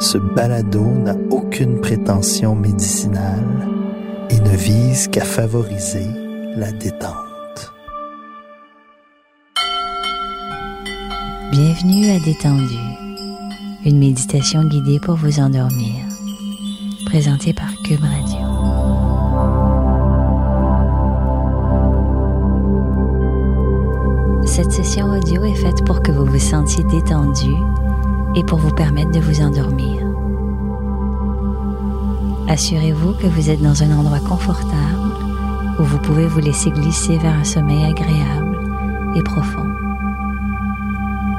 Ce balado n'a aucune prétention médicinale et ne vise qu'à favoriser la détente. Bienvenue à Détendu, une méditation guidée pour vous endormir, présentée par Cube Radio. Cette session audio est faite pour que vous vous sentiez détendu et pour vous permettre de vous endormir. Assurez-vous que vous êtes dans un endroit confortable où vous pouvez vous laisser glisser vers un sommeil agréable et profond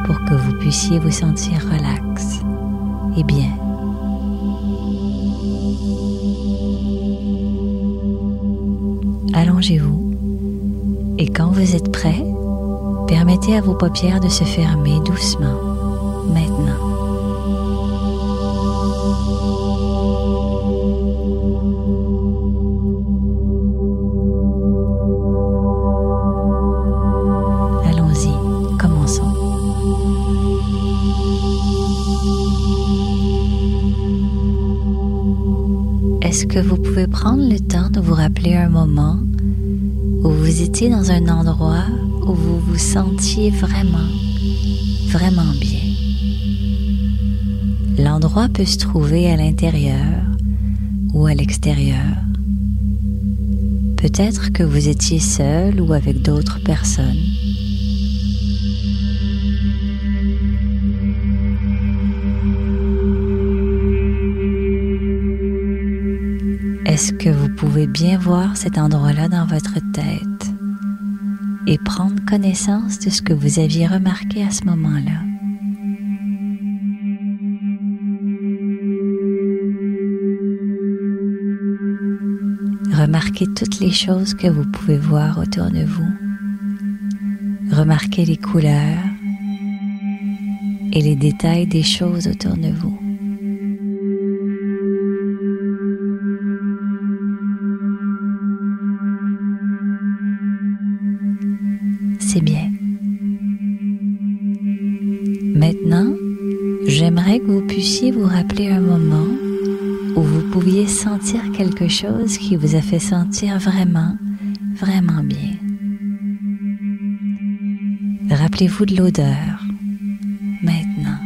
pour que vous puissiez vous sentir relax et bien. Allongez-vous et quand vous êtes prêt, permettez à vos paupières de se fermer doucement maintenant. Que vous pouvez prendre le temps de vous rappeler un moment où vous étiez dans un endroit où vous vous sentiez vraiment, vraiment bien? L'endroit peut se trouver à l'intérieur ou à l'extérieur. Peut-être que vous étiez seul ou avec d'autres personnes. Est-ce que vous pouvez bien voir cet endroit-là dans votre tête et prendre connaissance de ce que vous aviez remarqué à ce moment-là? Remarquez toutes les choses que vous pouvez voir autour de vous. Remarquez les couleurs et les détails des choses autour de vous. C'est bien. Maintenant, j'aimerais que vous puissiez vous rappeler un moment où vous pouviez sentir quelque chose qui vous a fait sentir vraiment, vraiment bien. Rappelez-vous de l'odeur maintenant.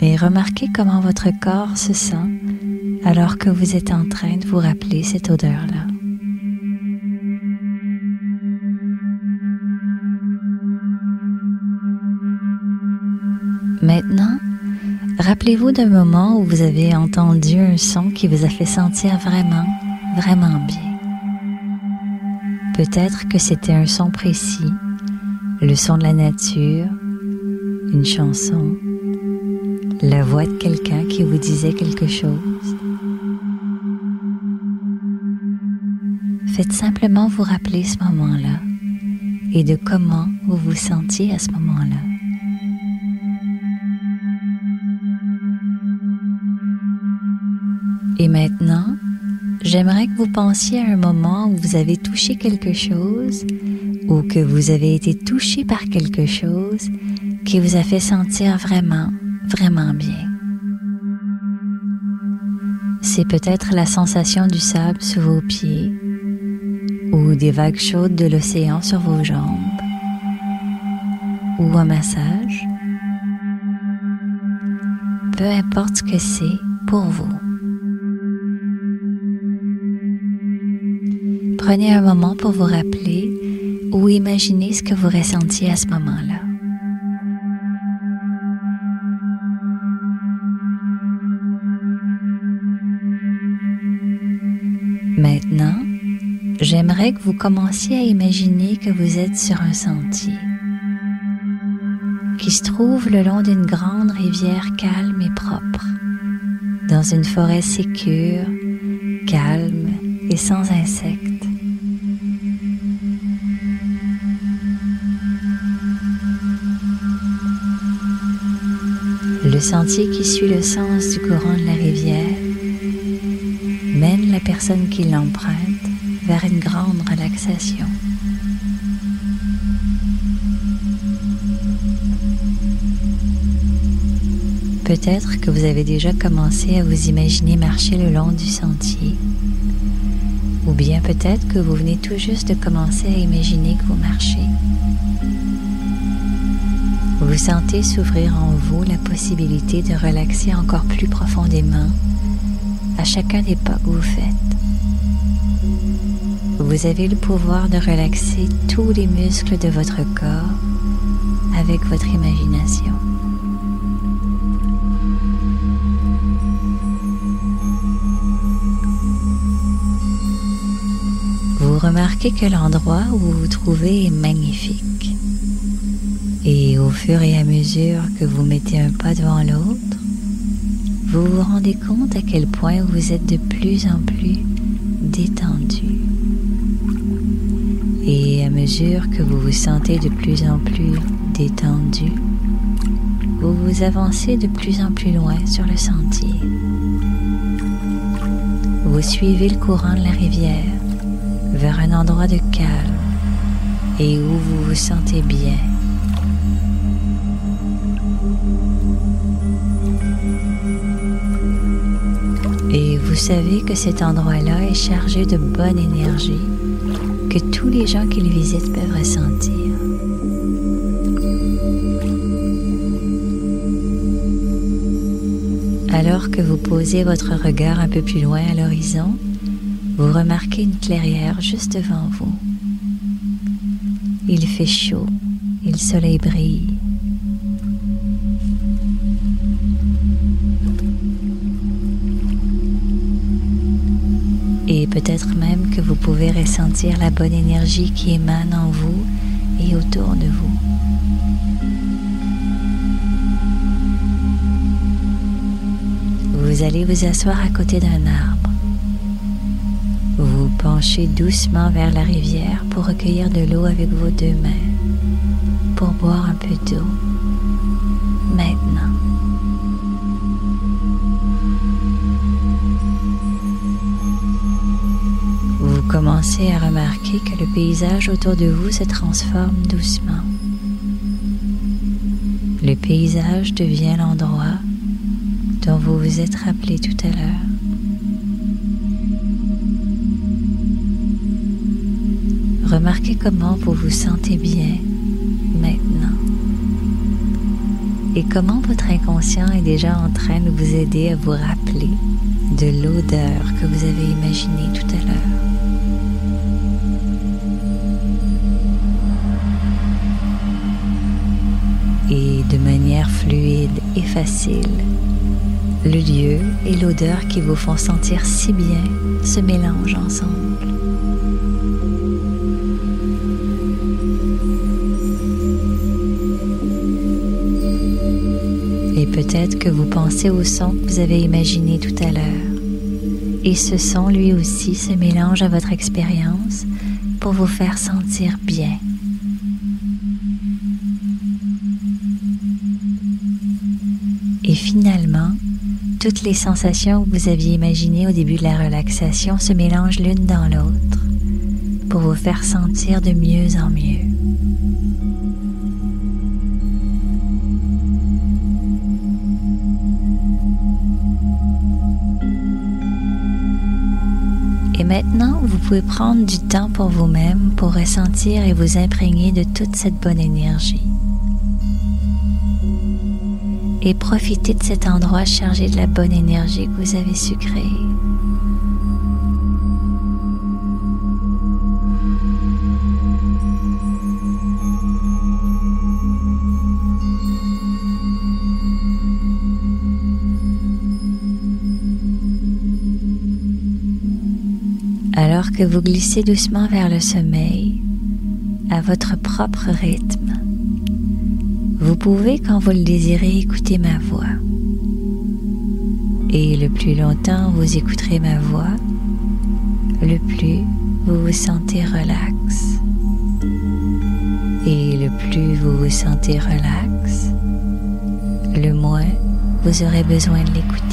Et remarquez comment votre corps se sent alors que vous êtes en train de vous rappeler cette odeur-là. Maintenant, rappelez-vous d'un moment où vous avez entendu un son qui vous a fait sentir vraiment, vraiment bien. Peut-être que c'était un son précis, le son de la nature, une chanson, la voix de quelqu'un qui vous disait quelque chose. Faites simplement vous rappeler ce moment-là et de comment vous vous sentiez à ce moment-là. Et maintenant, j'aimerais que vous pensiez à un moment où vous avez touché quelque chose ou que vous avez été touché par quelque chose qui vous a fait sentir vraiment, vraiment bien. C'est peut-être la sensation du sable sous vos pieds ou des vagues chaudes de l'océan sur vos jambes ou un massage. Peu importe ce que c'est pour vous. Prenez un moment pour vous rappeler ou imaginer ce que vous ressentiez à ce moment-là. Maintenant, j'aimerais que vous commenciez à imaginer que vous êtes sur un sentier qui se trouve le long d'une grande rivière calme et propre, dans une forêt sécure, calme et sans insectes. Le sentier qui suit le sens du courant de la rivière mène la personne qui l'emprunte vers une grande relaxation. Peut-être que vous avez déjà commencé à vous imaginer marcher le long du sentier. Ou bien peut-être que vous venez tout juste de commencer à imaginer que vous marchez. Vous sentez s'ouvrir en vous la possibilité de relaxer encore plus profondément à chacun des pas que vous faites. Vous avez le pouvoir de relaxer tous les muscles de votre corps avec votre imagination. Vous remarquez que l'endroit où vous vous trouvez est magnifique. Et au fur et à mesure que vous mettez un pas devant l'autre, vous vous rendez compte à quel point vous êtes de plus en plus détendu. Mesure que vous vous sentez de plus en plus détendu, vous vous avancez de plus en plus loin sur le sentier. Vous suivez le courant de la rivière vers un endroit de calme et où vous vous sentez bien. Et vous savez que cet endroit-là est chargé de bonne énergie que tous les gens qui le visitent peuvent ressentir. Alors que vous posez votre regard un peu plus loin à l'horizon, vous remarquez une clairière juste devant vous. Il fait chaud et le soleil brille. Peut-être même que vous pouvez ressentir la bonne énergie qui émane en vous et autour de vous. Vous allez vous asseoir à côté d'un arbre. Vous penchez doucement vers la rivière pour recueillir de l'eau avec vos deux mains, pour boire un peu d'eau. Maintenant. Commencez à remarquer que le paysage autour de vous se transforme doucement. Le paysage devient l'endroit dont vous vous êtes rappelé tout à l'heure. Remarquez comment vous vous sentez bien maintenant et comment votre inconscient est déjà en train de vous aider à vous rappeler de l'odeur que vous avez imaginée tout à l'heure. Et de manière fluide et facile, le lieu et l'odeur qui vous font sentir si bien se mélangent ensemble. Et peut-être que vous pensez au son que vous avez imaginé tout à l'heure. Et ce son, lui aussi, se mélange à votre expérience pour vous faire sentir bien. Et finalement, toutes les sensations que vous aviez imaginées au début de la relaxation se mélangent l'une dans l'autre pour vous faire sentir de mieux en mieux. Et maintenant, vous pouvez prendre du temps pour vous-même pour ressentir et vous imprégner de toute cette bonne énergie. Et profitez de cet endroit chargé de la bonne énergie que vous avez su créer. Alors que vous glissez doucement vers le sommeil, à votre propre rythme, pouvez, quand vous le désirez, écouter ma voix. Et le plus longtemps vous écouterez ma voix, le plus vous vous sentez relax. Et le plus vous vous sentez relax, le moins vous aurez besoin de l'écouter.